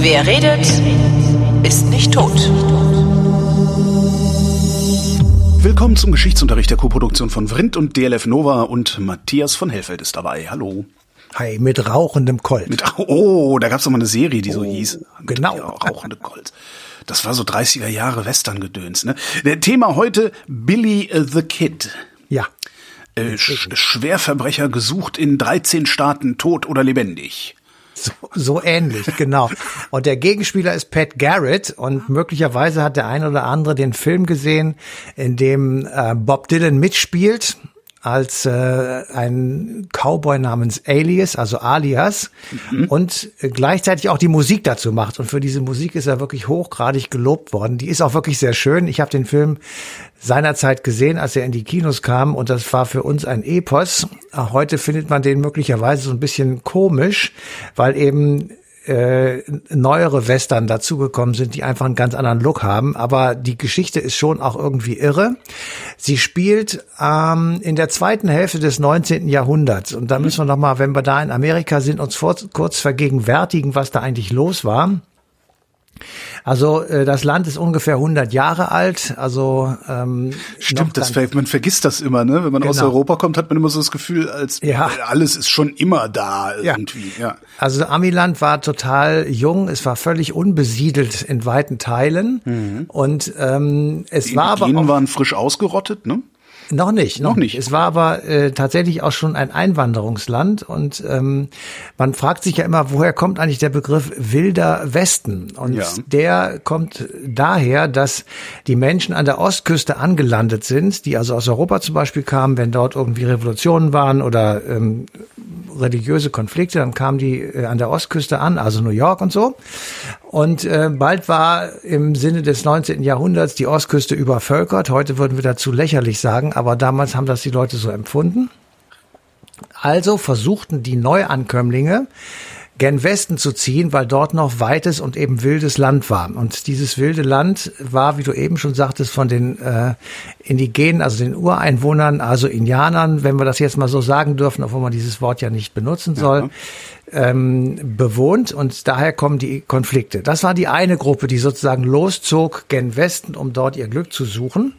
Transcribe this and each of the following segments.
Wer redet, ist nicht tot. Willkommen zum Geschichtsunterricht der Koproduktion von Vrindt und DLF Nova und Matthias von Hellfeld ist dabei. Hallo. Hi, mit rauchendem Colt. Mit, oh, da gab's doch mal eine Serie, die so Oh, hieß. genau. Ja, rauchende Colt. Das war so 30er Jahre Western-Gedöns, ne? Der Thema heute Billy the Kid. Ja. Äh, Sch Schwerverbrecher gesucht in 13 Staaten, tot oder lebendig. So, so ähnlich, genau. Und der Gegenspieler ist Pat Garrett und möglicherweise hat der ein oder andere den Film gesehen, in dem äh, Bob Dylan mitspielt als äh, ein Cowboy namens Alias, also Alias, und äh, gleichzeitig auch die Musik dazu macht. Und für diese Musik ist er wirklich hochgradig gelobt worden. Die ist auch wirklich sehr schön. Ich habe den Film seinerzeit gesehen, als er in die Kinos kam, und das war für uns ein Epos. Heute findet man den möglicherweise so ein bisschen komisch, weil eben äh, neuere Western dazugekommen sind, die einfach einen ganz anderen Look haben. Aber die Geschichte ist schon auch irgendwie irre. Sie spielt ähm, in der zweiten Hälfte des 19. Jahrhunderts. Und da müssen wir noch mal, wenn wir da in Amerika sind, uns vor, kurz vergegenwärtigen, was da eigentlich los war. Also äh, das Land ist ungefähr 100 Jahre alt. Also ähm, Stimmt, das, man vergisst das immer, ne? Wenn man aus Genau. Europa kommt, hat man immer so das Gefühl, als Ja. alles ist schon immer da irgendwie. Ja. Also Amiland war total jung, es war völlig unbesiedelt in weiten Teilen und ähm, es Die war aber auch, waren frisch ausgerottet, ne? Noch nicht, noch, nicht. Es war aber äh, tatsächlich auch schon ein Einwanderungsland und ähm, man fragt sich ja immer, woher kommt eigentlich der Begriff wilder Westen? Und Ja. der kommt daher, dass die Menschen an der Ostküste angelandet sind, die also aus Europa zum Beispiel kamen, wenn dort irgendwie Revolutionen waren oder ähm, religiöse Konflikte, dann kamen die äh, an der Ostküste an, also New York und so. Und äh, bald war im Sinne des 19. Jahrhunderts die Ostküste übervölkert. Heute würden wir dazu lächerlich sagen, aber damals haben das die Leute so empfunden. Also versuchten die Neuankömmlinge gen Westen zu ziehen, weil dort noch weites und eben wildes Land war. Und dieses wilde Land war, wie du eben schon sagtest, von den äh, Indigenen, also den Ureinwohnern, also Indianern, wenn wir das jetzt mal so sagen dürfen, obwohl man dieses Wort ja nicht benutzen soll, ähm, bewohnt und daher kommen die Konflikte. Das war die eine Gruppe, die sozusagen loszog gen Westen, um dort ihr Glück zu suchen.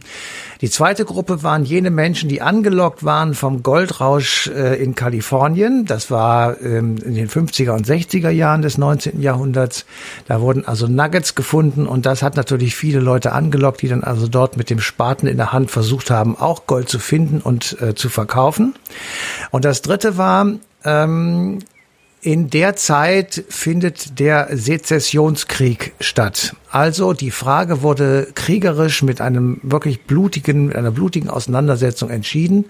Die zweite Gruppe waren jene Menschen, die angelockt waren vom Goldrausch äh, in Kalifornien. Das war ähm, in den 50er und 60er Jahren des 19. Jahrhunderts. Da wurden also Nuggets gefunden und das hat natürlich viele Leute angelockt, die dann also dort mit dem Spaten in der Hand versucht haben, auch Gold zu finden und äh, zu verkaufen. Und das dritte war, ähm, in der Zeit findet der Sezessionskrieg statt. Also die Frage wurde kriegerisch mit einem wirklich blutigen, mit einer blutigen Auseinandersetzung entschieden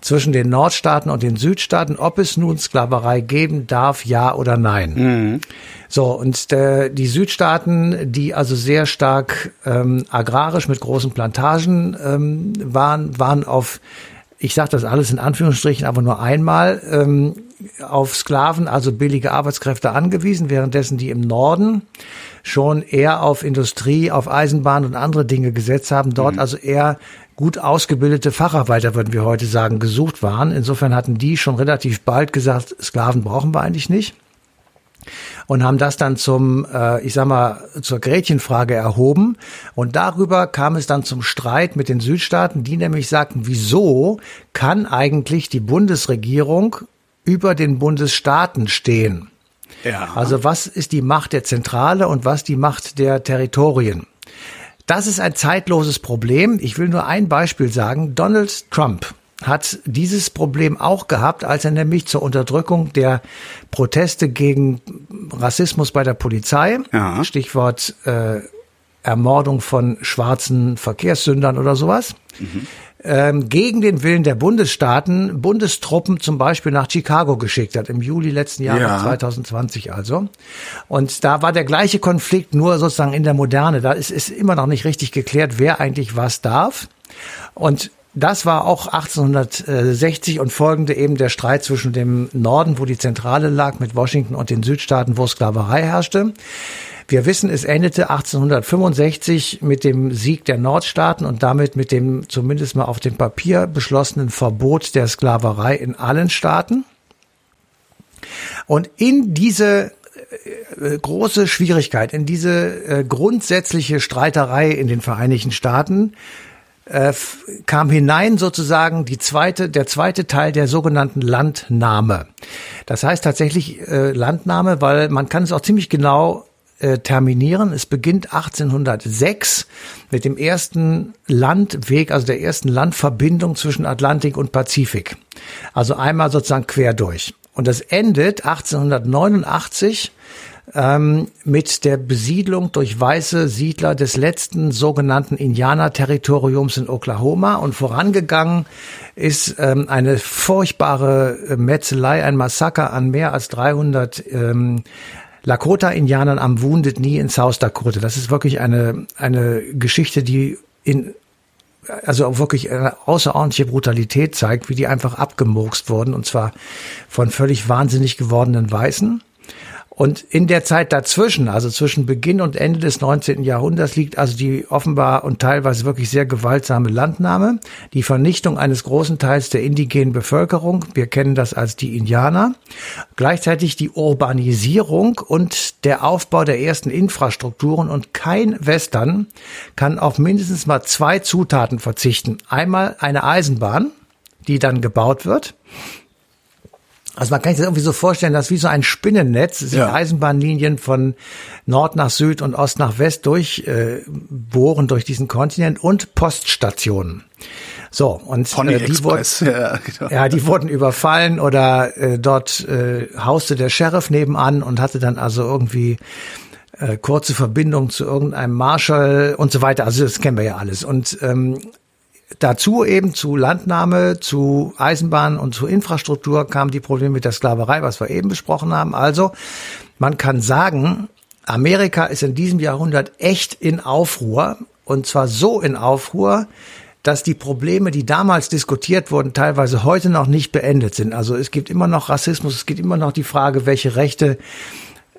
zwischen den Nordstaaten und den Südstaaten, ob es nun Sklaverei geben darf, ja oder nein. So, und der, die Südstaaten, die also sehr stark ähm, agrarisch mit großen Plantagen ähm, waren, waren auf ich sage das alles in Anführungsstrichen, aber nur einmal, ähm, auf Sklaven, also billige Arbeitskräfte angewiesen, währenddessen die im Norden schon eher auf Industrie, auf Eisenbahn und andere Dinge gesetzt haben, dort also eher gut ausgebildete Facharbeiter, würden wir heute sagen, gesucht waren. Insofern hatten die schon relativ bald gesagt, Sklaven brauchen wir eigentlich nicht und haben das dann zum, äh, ich sag mal, zur Gretchenfrage erhoben. Und darüber kam es dann zum Streit mit den Südstaaten, die nämlich sagten, wieso kann eigentlich die Bundesregierung über den Bundesstaaten stehen? Ja. Also was ist die Macht der Zentrale und was die Macht der Territorien? Das ist ein zeitloses Problem. Ich will nur ein Beispiel sagen. Donald Trump hat dieses Problem auch gehabt, als er nämlich zur Unterdrückung der Proteste gegen Rassismus bei der Polizei, Ja. Stichwort äh, Ermordung von schwarzen Verkehrssündern oder sowas, ähm, gegen den Willen der Bundesstaaten Bundestruppen zum Beispiel nach Chicago geschickt hat, im Juli letzten Jahres, Ja. 2020 also. Und da war der gleiche Konflikt, nur sozusagen in der Moderne. Da ist, ist immer noch nicht richtig geklärt, wer eigentlich was darf. Und das war auch 1860 und folgende eben der Streit zwischen dem Norden, wo die Zentrale lag, mit Washington und den Südstaaten, wo Sklaverei herrschte. Wir wissen, es endete 1865 mit dem Sieg der Nordstaaten und damit mit dem zumindest mal auf dem Papier beschlossenen Verbot der Sklaverei in allen Staaten. Und in diese äh, große Schwierigkeit, in diese äh, grundsätzliche Streiterei in den Vereinigten Staaten äh, kam hinein sozusagen die zweite, der zweite Teil der sogenannten Landnahme. Das heißt tatsächlich äh, Landnahme, weil man kann es auch ziemlich genau äh, terminieren. Es beginnt 1806 mit dem ersten Landweg, also der ersten Landverbindung zwischen Atlantik und Pazifik. Also einmal sozusagen quer durch. Und das endet 1889 ähm, mit der Besiedlung durch weiße Siedler des letzten sogenannten Indianer-Territoriums in Oklahoma. Und vorangegangen ist ähm, eine furchtbare äh, Metzelei, ein Massaker an mehr als 300 ähm, Lakota-Indianern am Wounded Knee in South Dakota. Das ist wirklich eine, eine Geschichte, die in also auch wirklich eine außerordentliche Brutalität zeigt, wie die einfach abgemurkst wurden und zwar von völlig wahnsinnig gewordenen Weißen. Und in der Zeit dazwischen, also zwischen Beginn und Ende des 19. Jahrhunderts, liegt also die offenbar und teilweise wirklich sehr gewaltsame Landnahme, die Vernichtung eines großen Teils der indigenen Bevölkerung, wir kennen das als die Indianer, gleichzeitig die Urbanisierung und der Aufbau der ersten Infrastrukturen und kein Western kann auf mindestens mal zwei Zutaten verzichten. Einmal eine Eisenbahn, die dann gebaut wird also man kann sich das irgendwie so vorstellen, dass wie so ein Spinnennetz sich ja. Eisenbahnlinien von Nord nach Süd und Ost nach West durchbohren äh, durch diesen Kontinent und Poststationen. So, und äh, die, wurden, ja, genau. ja, die wurden überfallen oder äh, dort äh, hauste der Sheriff nebenan und hatte dann also irgendwie äh, kurze Verbindung zu irgendeinem Marshall und so weiter. Also das kennen wir ja alles. Und ähm, Dazu eben zu Landnahme, zu Eisenbahn und zu Infrastruktur kamen die Probleme mit der Sklaverei, was wir eben besprochen haben. Also man kann sagen, Amerika ist in diesem Jahrhundert echt in Aufruhr und zwar so in Aufruhr, dass die Probleme, die damals diskutiert wurden, teilweise heute noch nicht beendet sind. Also es gibt immer noch Rassismus, es gibt immer noch die Frage, welche Rechte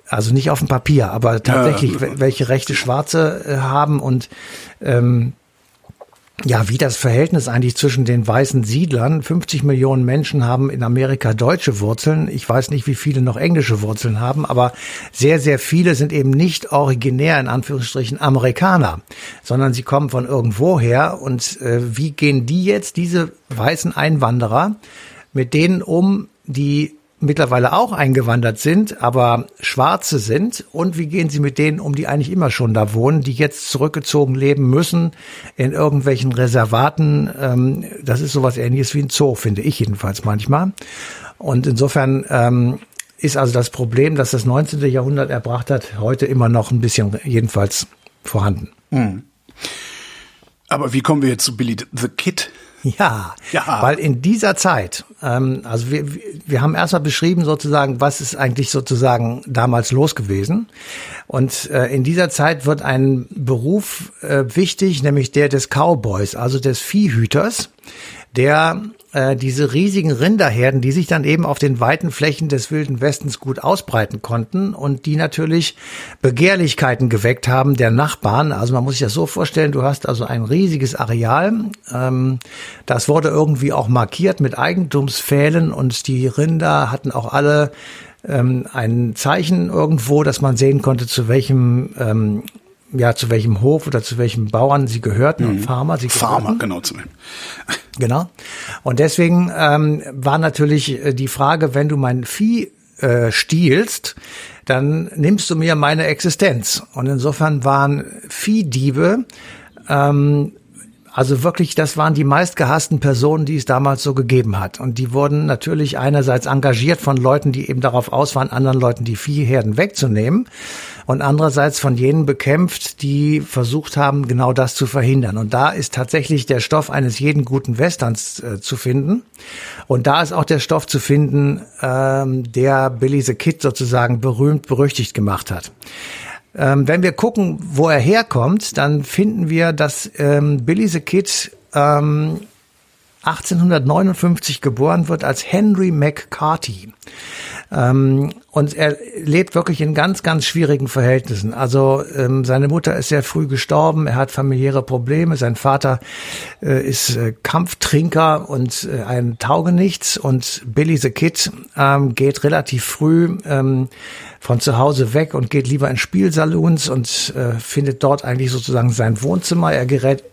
also nicht auf dem Papier, aber tatsächlich, ja. welche Rechte Schwarze äh, haben und ähm, ja, wie das Verhältnis eigentlich zwischen den weißen Siedlern, 50 Millionen Menschen haben in Amerika deutsche Wurzeln. Ich weiß nicht, wie viele noch englische Wurzeln haben, aber sehr, sehr viele sind eben nicht originär in Anführungsstrichen Amerikaner, sondern sie kommen von irgendwoher. Und äh, wie gehen die jetzt, diese weißen Einwanderer, mit denen um, die mittlerweile auch eingewandert sind, aber Schwarze sind? Und wie gehen Sie mit denen um, die eigentlich immer schon da wohnen, die jetzt zurückgezogen leben müssen in irgendwelchen Reservaten? Ähm, das ist sowas ähnliches wie ein Zoo, finde ich jedenfalls manchmal. Und insofern ähm, ist also das Problem, das das 19. Jahrhundert erbracht hat, heute immer noch ein bisschen jedenfalls vorhanden. Mhm. Aber wie kommen wir jetzt zu Billy the Kid? Ja, ja, weil in dieser Zeit, ähm, also wir, wir haben erstmal beschrieben sozusagen, was ist eigentlich sozusagen damals los gewesen. Und äh, in dieser Zeit wird ein Beruf äh, wichtig, nämlich der des Cowboys, also des Viehhüters, der äh, diese riesigen Rinderherden, die sich dann eben auf den weiten Flächen des Wilden Westens gut ausbreiten konnten und die natürlich Begehrlichkeiten geweckt haben der Nachbarn. Also man muss sich das so vorstellen, du hast also ein riesiges Areal, ähm, das wurde irgendwie auch markiert mit Eigentumspfählen und die Rinder hatten auch alle ähm, ein Zeichen irgendwo, dass man sehen konnte, zu welchem ähm, ja, zu welchem Hof oder zu welchem Bauern sie gehörten mhm. und Farmer sie gehörten. Farmer, genau zu. Genau. Und deswegen ähm, war natürlich äh, die Frage, wenn du mein Vieh äh, stiehlst, dann nimmst du mir meine Existenz. Und insofern waren Viehdiebe ähm, also wirklich, das waren die meistgehassten Personen, die es damals so gegeben hat. Und die wurden natürlich einerseits engagiert von Leuten, die eben darauf aus waren, anderen Leuten die Viehherden wegzunehmen. Und andererseits von jenen bekämpft, die versucht haben, genau das zu verhindern. Und da ist tatsächlich der Stoff eines jeden guten Westerns äh, zu finden. Und da ist auch der Stoff zu finden, ähm, der Billy the Kid sozusagen berühmt, berüchtigt gemacht hat. Ähm, wenn wir gucken, wo er herkommt, dann finden wir, dass ähm, Billy the Kid ähm, 1859 geboren wird als Henry McCarthy. Ähm, und er lebt wirklich in ganz, ganz schwierigen Verhältnissen. Also ähm, seine Mutter ist sehr früh gestorben, er hat familiäre Probleme, sein Vater äh, ist äh, Kampftrinker und äh, ein Taugenichts und Billy the Kid ähm, geht relativ früh ähm, von zu Hause weg und geht lieber in Spielsalons und äh, findet dort eigentlich sozusagen sein Wohnzimmer. Er gerät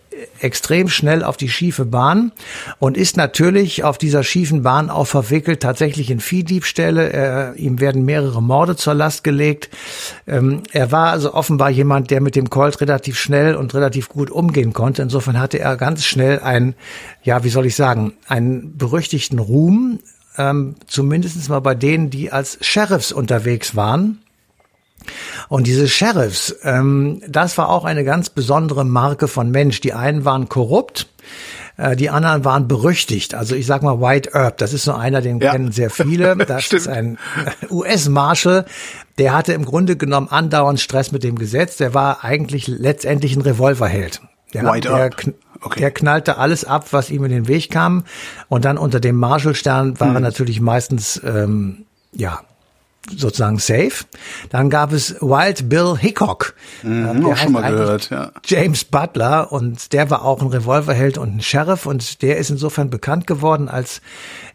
extrem schnell auf die schiefe Bahn und ist natürlich auf dieser schiefen Bahn auch verwickelt, tatsächlich in Viehdiebstähle. Er, ihm werden mehrere Morde zur Last gelegt. Ähm, er war also offenbar jemand, der mit dem Colt relativ schnell und relativ gut umgehen konnte. Insofern hatte er ganz schnell einen, ja, wie soll ich sagen, einen berüchtigten Ruhm, ähm, zumindest mal bei denen, die als Sheriffs unterwegs waren. Und diese Sheriffs, ähm, das war auch eine ganz besondere Marke von Mensch. Die einen waren korrupt, äh, die anderen waren berüchtigt. Also ich sag mal White Earp, das ist so einer, den ja. kennen sehr viele. Das ist ein US-Marshal, der hatte im Grunde genommen andauernd Stress mit dem Gesetz. Der war eigentlich letztendlich ein Revolverheld. Der, White der, okay. der knallte alles ab, was ihm in den Weg kam. Und dann unter dem Marshallstern war hm. natürlich meistens ähm, ja sozusagen safe. Dann gab es Wild Bill Hickok. Mhm, der auch schon mal gehört, ja. James Butler und der war auch ein Revolverheld und ein Sheriff und der ist insofern bekannt geworden als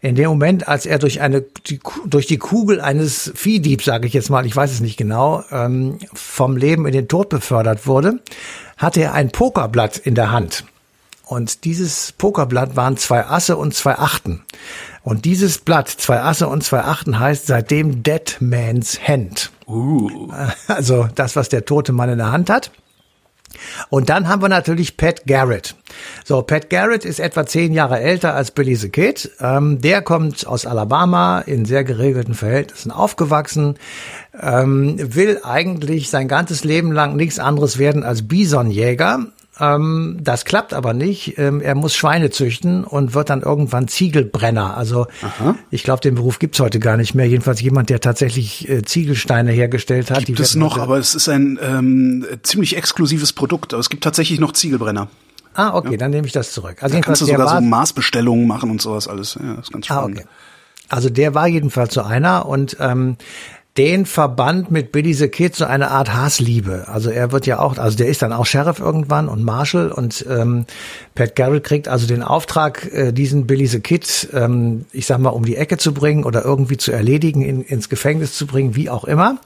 in dem Moment, als er durch eine die, durch die Kugel eines Viehdiebs, sage ich jetzt mal, ich weiß es nicht genau, ähm, vom Leben in den Tod befördert wurde, hatte er ein Pokerblatt in der Hand. Und dieses Pokerblatt waren zwei Asse und zwei Achten. Und dieses Blatt, zwei Asse und zwei Achten, heißt seitdem Dead Man's Hand. Uh. Also das, was der tote Mann in der Hand hat. Und dann haben wir natürlich Pat Garrett. So, Pat Garrett ist etwa zehn Jahre älter als Billy the Kid. Ähm, der kommt aus Alabama in sehr geregelten Verhältnissen aufgewachsen, ähm, will eigentlich sein ganzes Leben lang nichts anderes werden als Bisonjäger, ähm, das klappt aber nicht. Ähm, er muss Schweine züchten und wird dann irgendwann Ziegelbrenner. Also Aha. ich glaube, den Beruf gibt's heute gar nicht mehr. Jedenfalls jemand, der tatsächlich äh, Ziegelsteine hergestellt hat. Gibt es noch, aber es ist ein ähm, ziemlich exklusives Produkt. Aber es gibt tatsächlich noch Ziegelbrenner. Ah, okay, ja. dann nehme ich das zurück. Also da kannst du sogar so Maßbestellungen machen und sowas alles. Ja, das ist ganz spannend. Ah, okay. Also der war jedenfalls so einer und ähm, den Verband mit Billy the Kid so eine Art Hassliebe. Also er wird ja auch, also der ist dann auch Sheriff irgendwann und Marshall und ähm, Pat Garrett kriegt also den Auftrag, äh, diesen Billy the Kid, ähm, ich sag mal, um die Ecke zu bringen oder irgendwie zu erledigen, in, ins Gefängnis zu bringen, wie auch immer.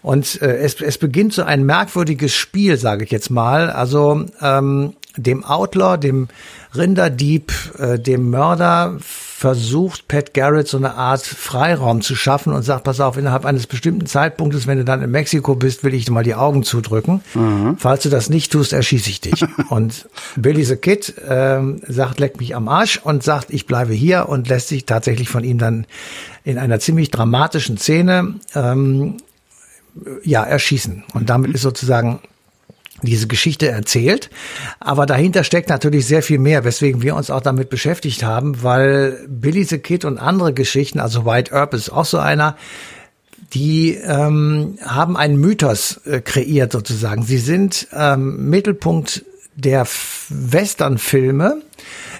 Und äh, es, es beginnt so ein merkwürdiges Spiel, sage ich jetzt mal. Also ähm, dem Outlaw, dem Rinderdieb, äh, dem Mörder versucht Pat Garrett so eine Art Freiraum zu schaffen und sagt, pass auf, innerhalb eines bestimmten Zeitpunktes, wenn du dann in Mexiko bist, will ich dir mal die Augen zudrücken. Mhm. Falls du das nicht tust, erschieße ich dich. und Billy the Kid ähm, sagt, leck mich am Arsch und sagt, ich bleibe hier und lässt sich tatsächlich von ihm dann in einer ziemlich dramatischen Szene ähm, ja, erschießen. Und damit ist sozusagen diese Geschichte erzählt. Aber dahinter steckt natürlich sehr viel mehr, weswegen wir uns auch damit beschäftigt haben, weil Billy the Kid und andere Geschichten, also White Earp ist auch so einer, die ähm, haben einen Mythos äh, kreiert sozusagen. Sie sind ähm, Mittelpunkt der Westernfilme.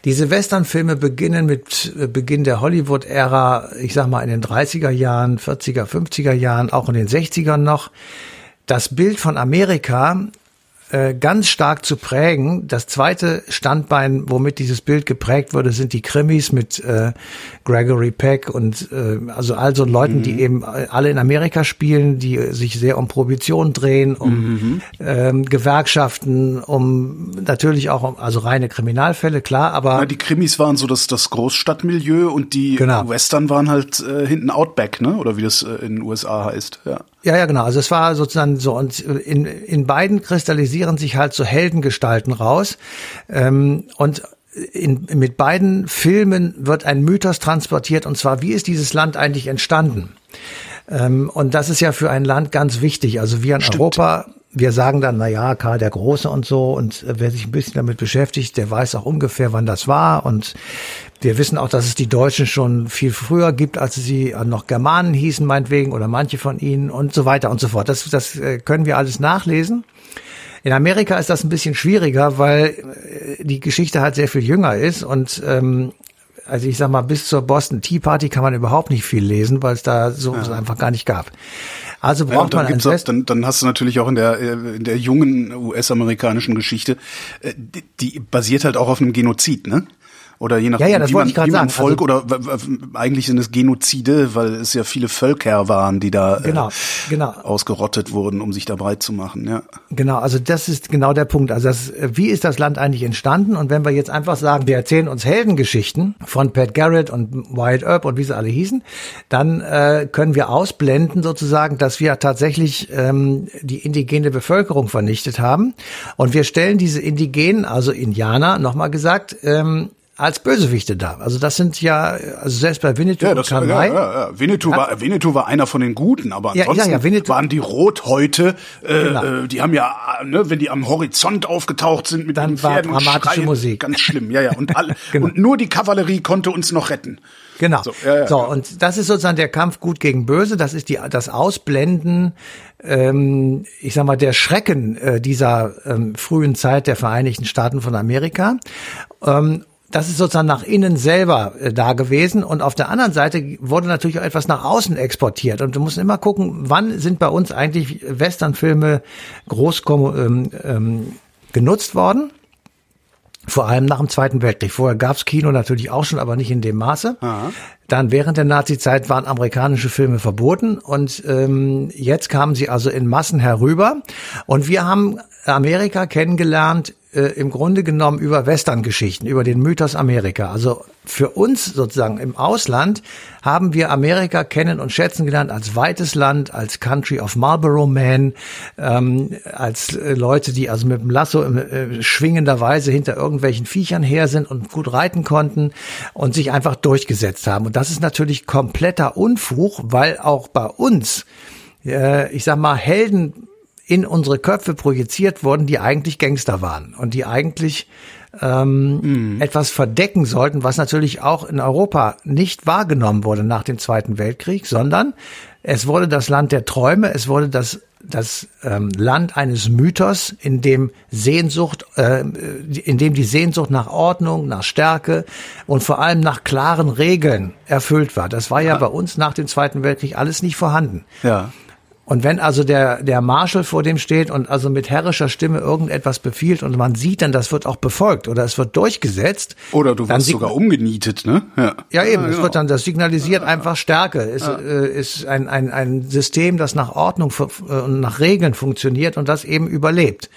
Diese Westernfilme beginnen mit äh, Beginn der Hollywood-Ära, ich sag mal in den 30er Jahren, 40er, 50er Jahren, auch in den 60ern noch. Das Bild von Amerika äh, ganz stark zu prägen. Das zweite Standbein, womit dieses Bild geprägt wurde, sind die Krimis mit äh, Gregory Peck und äh, also all so Leuten, mhm. die eben alle in Amerika spielen, die sich sehr um Prohibition drehen, um mhm. ähm, Gewerkschaften, um natürlich auch um, also reine Kriminalfälle, klar, aber ja, die Krimis waren so das das Großstadtmilieu und die genau. Western waren halt äh, hinten Outback, ne? Oder wie das äh, in den USA heißt, ja. Ja, ja, genau. Also es war sozusagen so und in, in beiden kristallisieren sich halt so Heldengestalten raus ähm, und in, mit beiden Filmen wird ein Mythos transportiert und zwar wie ist dieses Land eigentlich entstanden? Ähm, und das ist ja für ein Land ganz wichtig. Also wir in Stimmt. Europa wir sagen dann, na ja, Karl der Große und so. Und wer sich ein bisschen damit beschäftigt, der weiß auch ungefähr, wann das war. Und wir wissen auch, dass es die Deutschen schon viel früher gibt, als sie noch Germanen hießen, meinetwegen, oder manche von ihnen und so weiter und so fort. Das, das äh, können wir alles nachlesen. In Amerika ist das ein bisschen schwieriger, weil äh, die Geschichte halt sehr viel jünger ist und ähm, also ich sag mal, bis zur Boston Tea Party kann man überhaupt nicht viel lesen, weil es da so ja. einfach gar nicht gab. Also braucht ja, man ein auch, dann, dann hast du natürlich auch in der äh, in der jungen US-amerikanischen Geschichte, äh, die, die basiert halt auch auf einem Genozid, ne? Oder je nachdem, ja, ja, das wie man, ich wie man Volk also, oder eigentlich sind es Genozide, weil es ja viele Völker waren, die da genau, äh, genau. ausgerottet wurden, um sich da breit zu machen. Ja. Genau, also das ist genau der Punkt. Also das, wie ist das Land eigentlich entstanden? Und wenn wir jetzt einfach sagen, wir erzählen uns Heldengeschichten von Pat Garrett und Wyatt Earp und wie sie alle hießen, dann äh, können wir ausblenden sozusagen, dass wir tatsächlich ähm, die indigene Bevölkerung vernichtet haben. Und wir stellen diese Indigenen, also Indianer, nochmal gesagt, ähm, als Bösewichte da. Also das sind ja, also selbst bei Winnetou ja, das, und Kanai. Ja, ja, ja. Winnetou, war, Winnetou war einer von den Guten, aber ansonsten ja, ja, Winnetou, waren die Rothäute, äh, genau. äh, die haben ja, ne, wenn die am Horizont aufgetaucht sind mit Dann den Pferden war dramatische Schreien, Musik. ganz schlimm, ja, ja. Und, alle, genau. und nur die Kavallerie konnte uns noch retten. Genau. So, ja, ja, so und das ist sozusagen der Kampf gut gegen böse. Das ist die das Ausblenden, ähm, ich sag mal der Schrecken äh, dieser ähm, frühen Zeit der Vereinigten Staaten von Amerika. Das ist sozusagen nach innen selber äh, da gewesen und auf der anderen Seite wurde natürlich auch etwas nach außen exportiert und du musst immer gucken, wann sind bei uns eigentlich Westernfilme groß ähm, ähm, genutzt worden. Vor allem nach dem Zweiten Weltkrieg. Vorher gab's Kino natürlich auch schon, aber nicht in dem Maße. Aha. Dann während der Nazi-Zeit waren amerikanische Filme verboten und ähm, jetzt kamen sie also in Massen herüber. Und wir haben Amerika kennengelernt äh, im Grunde genommen über Western-Geschichten, über den Mythos Amerika. Also für uns sozusagen im Ausland haben wir Amerika kennen und schätzen gelernt als weites Land, als Country of Marlboro Man, ähm, als äh, Leute, die also mit dem Lasso äh, schwingenderweise hinter irgendwelchen Viechern her sind und gut reiten konnten und sich einfach durchgesetzt haben. Und das ist natürlich kompletter Unfug, weil auch bei uns, äh, ich sag mal, Helden in unsere Köpfe projiziert wurden, die eigentlich Gangster waren und die eigentlich ähm, mm. etwas verdecken sollten, was natürlich auch in Europa nicht wahrgenommen wurde nach dem Zweiten Weltkrieg, sondern es wurde das Land der Träume, es wurde das das ähm, Land eines Mythos, in dem Sehnsucht, äh, in dem die Sehnsucht nach Ordnung, nach Stärke und vor allem nach klaren Regeln erfüllt war. Das war ja, ja bei uns nach dem Zweiten Weltkrieg alles nicht vorhanden. Ja. Und wenn also der, der Marshal vor dem steht und also mit herrischer Stimme irgendetwas befiehlt und man sieht dann, das wird auch befolgt oder es wird durchgesetzt. Oder du wirst sogar umgenietet, ne? Ja, ja eben, ja, genau. es wird dann, das signalisiert einfach Stärke. Es ja. äh, ist ein, ein, ein System, das nach Ordnung äh, und nach Regeln funktioniert und das eben überlebt.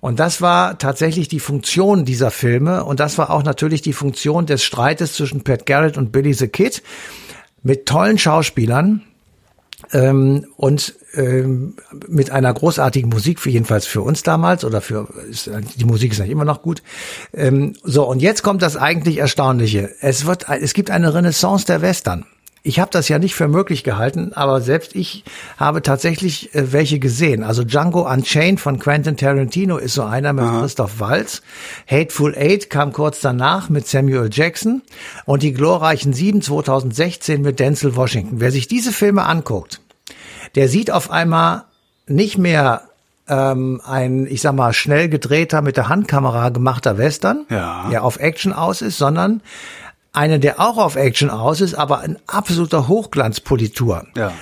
Und das war tatsächlich die Funktion dieser Filme und das war auch natürlich die Funktion des Streites zwischen Pat Garrett und Billy the Kid mit tollen Schauspielern, ähm, und ähm, mit einer großartigen Musik, für jedenfalls für uns damals oder für ist, die Musik ist eigentlich immer noch gut. Ähm, so und jetzt kommt das eigentlich Erstaunliche. Es wird, es gibt eine Renaissance der Western. Ich habe das ja nicht für möglich gehalten, aber selbst ich habe tatsächlich äh, welche gesehen. Also Django Unchained von Quentin Tarantino ist so einer mit Aha. Christoph Waltz. Hateful Eight kam kurz danach mit Samuel Jackson und die glorreichen Sieben 2016 mit Denzel Washington. Wer sich diese Filme anguckt, der sieht auf einmal nicht mehr ähm, ein, ich sag mal, schnell gedrehter, mit der Handkamera gemachter Western, ja. der auf Action aus ist, sondern eine, der auch auf Action aus ist, aber ein absoluter Hochglanzpolitur. Ja.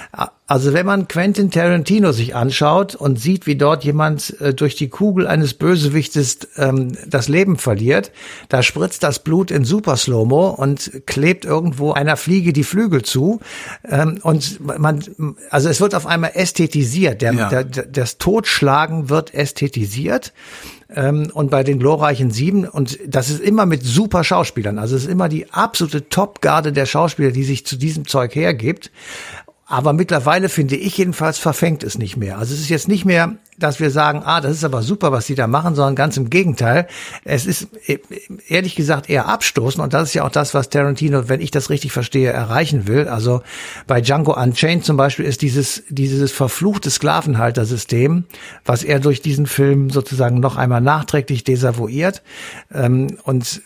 Also wenn man Quentin Tarantino sich anschaut und sieht, wie dort jemand äh, durch die Kugel eines Bösewichtes ähm, das Leben verliert, da spritzt das Blut in Super Slow-Mo und klebt irgendwo einer Fliege die Flügel zu. Ähm, und man, also es wird auf einmal ästhetisiert. Der, ja. der, das Totschlagen wird ästhetisiert ähm, und bei den glorreichen Sieben und das ist immer mit super Schauspielern. Also es ist immer die absolute Topgarde der Schauspieler, die sich zu diesem Zeug hergibt. Aber mittlerweile finde ich jedenfalls verfängt es nicht mehr. Also es ist jetzt nicht mehr, dass wir sagen, ah, das ist aber super, was die da machen, sondern ganz im Gegenteil. Es ist e, ehrlich gesagt eher abstoßen und das ist ja auch das, was Tarantino, wenn ich das richtig verstehe, erreichen will. Also bei Django Unchained zum Beispiel ist dieses, dieses verfluchte Sklavenhaltersystem, was er durch diesen Film sozusagen noch einmal nachträglich desavouiert ähm, und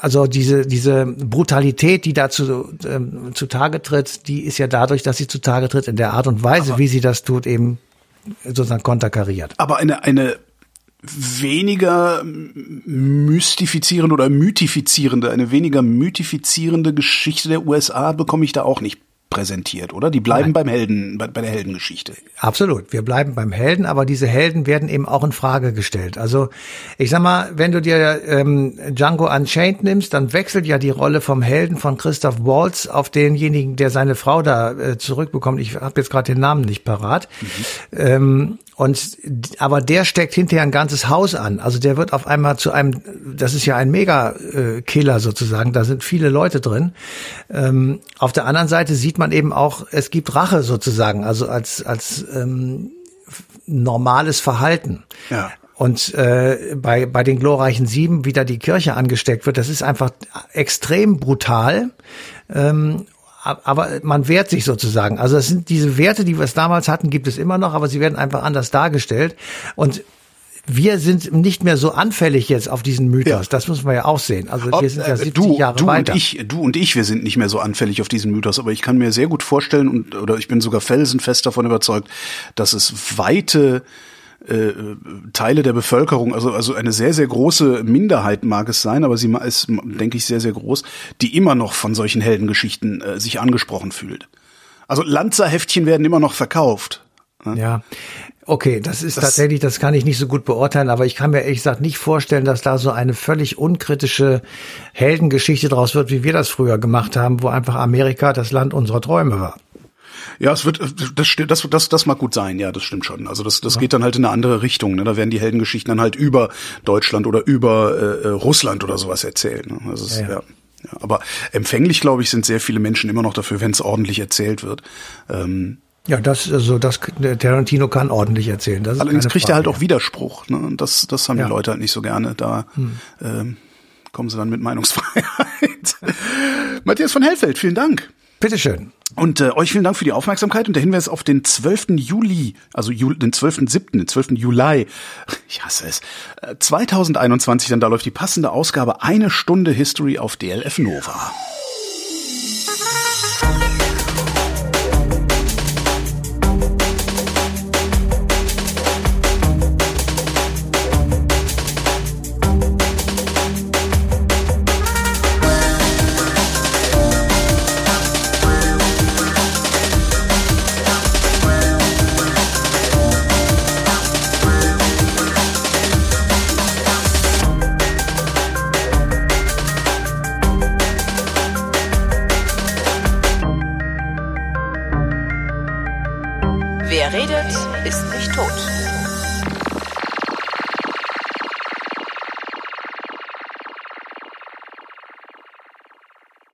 also diese, diese Brutalität, die dazu ähm, zutage tritt, die ist ja dadurch, dass sie zutage tritt in der Art und Weise, aber, wie sie das tut, eben sozusagen konterkariert. Aber eine, eine weniger mystifizierende oder mythifizierende, eine weniger mythifizierende Geschichte der USA bekomme ich da auch nicht präsentiert, oder? Die bleiben Nein. beim Helden, bei, bei, der Heldengeschichte. Absolut. Wir bleiben beim Helden, aber diese Helden werden eben auch in Frage gestellt. Also, ich sag mal, wenn du dir ähm, Django Unchained nimmst, dann wechselt ja die Rolle vom Helden von Christoph Waltz auf denjenigen, der seine Frau da äh, zurückbekommt. Ich habe jetzt gerade den Namen nicht parat. Mhm. Ähm, und aber der steckt hinterher ein ganzes Haus an. Also der wird auf einmal zu einem, das ist ja ein Mega-Killer sozusagen. Da sind viele Leute drin. Ähm, auf der anderen Seite sieht man eben auch, es gibt Rache sozusagen, also als als ähm, normales Verhalten. Ja. Und äh, bei, bei den glorreichen Sieben wieder die Kirche angesteckt wird, das ist einfach extrem brutal. Ähm, aber man wehrt sich sozusagen. Also es sind diese Werte, die wir es damals hatten, gibt es immer noch, aber sie werden einfach anders dargestellt. Und wir sind nicht mehr so anfällig jetzt auf diesen Mythos. Ja. Das muss man ja auch sehen. Also wir sind ja 70 äh, du, Jahre du weiter. Und ich, du und ich, wir sind nicht mehr so anfällig auf diesen Mythos. Aber ich kann mir sehr gut vorstellen und oder ich bin sogar felsenfest davon überzeugt, dass es weite äh, Teile der Bevölkerung, also also eine sehr sehr große Minderheit mag es sein, aber sie ist, denke ich, sehr sehr groß, die immer noch von solchen Heldengeschichten äh, sich angesprochen fühlt. Also Lanzerheftchen werden immer noch verkauft. Ne? Ja. Okay, das ist das, tatsächlich, das kann ich nicht so gut beurteilen, aber ich kann mir ehrlich gesagt nicht vorstellen, dass da so eine völlig unkritische Heldengeschichte draus wird, wie wir das früher gemacht haben, wo einfach Amerika das Land unserer Träume war. Ja, es wird, das stimmt, das, das, das mag gut sein, ja, das stimmt schon. Also das, das ja. geht dann halt in eine andere Richtung. Ne? Da werden die Heldengeschichten dann halt über Deutschland oder über äh, äh Russland oder sowas erzählt. Ne? Also es, ja, ja. ja. Aber empfänglich, glaube ich, sind sehr viele Menschen immer noch dafür, wenn es ordentlich erzählt wird. Ähm, ja, das, also das, Tarantino kann ordentlich erzählen. Das allerdings kriegt Frage, er halt auch Widerspruch. Ne? Und das, das haben die Leute halt nicht so gerne. Da hm. ähm, kommen sie dann mit Meinungsfreiheit. Matthias von Hellfeld, vielen Dank. Bitteschön. Und äh, euch vielen Dank für die Aufmerksamkeit und der Hinweis auf den 12. Juli, also Jul, den 12.7., den 12. Juli, ich hasse es, 2021, äh, dann da läuft die passende Ausgabe Eine Stunde History auf DLF Nova.